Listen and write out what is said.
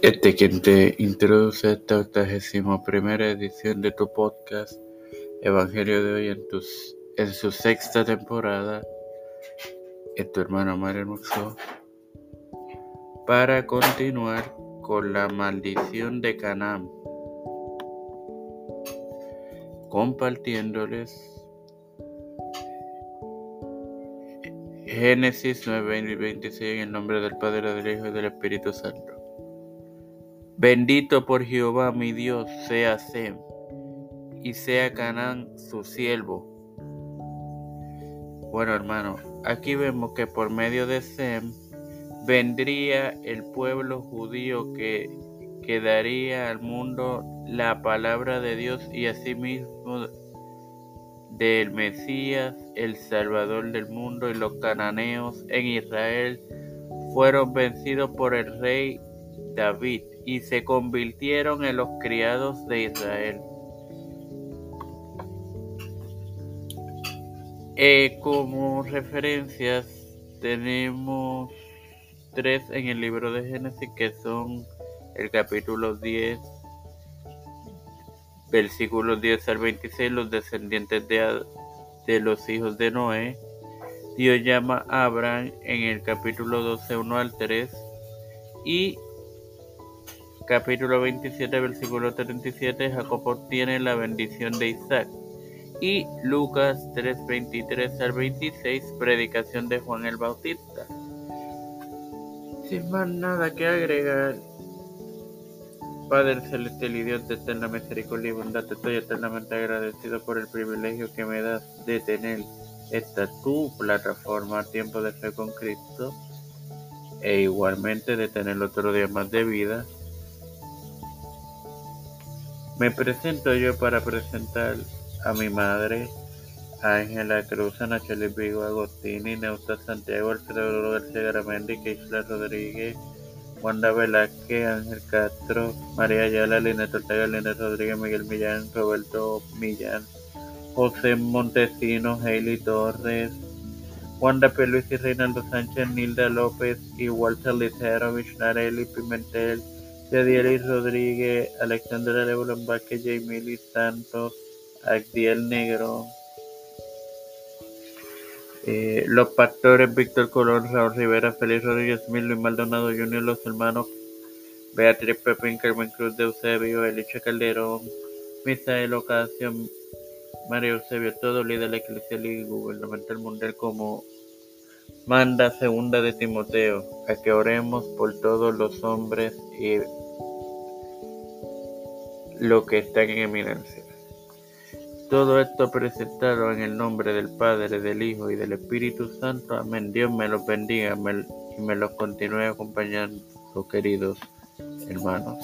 Este quien te introduce a esta octagésima primera edición de tu podcast Evangelio de hoy en, tus, en su sexta temporada es tu hermano Mario Hermoso para continuar con la maldición de Canaán compartiéndoles Génesis 9 y 26 en el nombre del Padre, del Hijo y del Espíritu Santo. Bendito por Jehová mi Dios sea Sem y sea Canaán su siervo. Bueno hermano, aquí vemos que por medio de Sem vendría el pueblo judío que, que daría al mundo la palabra de Dios y asimismo del Mesías, el Salvador del mundo y los cananeos en Israel fueron vencidos por el rey David y se convirtieron en los criados de Israel. Eh, como referencias tenemos tres en el libro de Génesis que son el capítulo 10, versículos 10 al 26, los descendientes de, de los hijos de Noé. Dios llama a Abraham en el capítulo 12, 1 al 3 y capítulo 27, versículo 37, Jacob obtiene la bendición de Isaac. Y Lucas 3, 23 al 26, predicación de Juan el Bautista. Sin más nada que agregar, Padre celestial y Dios de eterna misericordia y bondad, te estoy eternamente agradecido por el privilegio que me das de tener esta tu plataforma Tiempo de Fe con Cristo e igualmente de tener otro día más de vida me presento yo para presentar a mi madre, Ángela Cruz, Nacheli Vigo Agostini, Neusta Santiago, Alfredo García Garamendi, Keisla Rodríguez, Wanda Velázquez, Ángel Castro, María Ayala, Linet Ortega, Linet Rodríguez, Miguel Millán, Roberto Millán, José Montesino, Hailey Torres, Wanda P. Luis y Reinaldo Sánchez, Nilda López y Walter Litero, Vishnarelli Pimentel, Yadiel Rodríguez, Alexandra Lebron Vázquez, Jamie Santos, Agdiel Negro, eh, los pastores Víctor Colón, Raúl Rivera, Félix Rodríguez Mil, Luis Maldonado Jr., los hermanos Beatriz Pepín, Carmen Cruz de Eusebio, Elicha Calderón, Misael Ocasio, María Eusebio, todo líder de la Iglesia y gubernamental mundial como manda segunda de Timoteo, a que oremos por todos los hombres y lo que están en eminencia. Todo esto presentado en el nombre del Padre, del Hijo y del Espíritu Santo. Amén. Dios me los bendiga y me los continúe acompañando, queridos hermanos.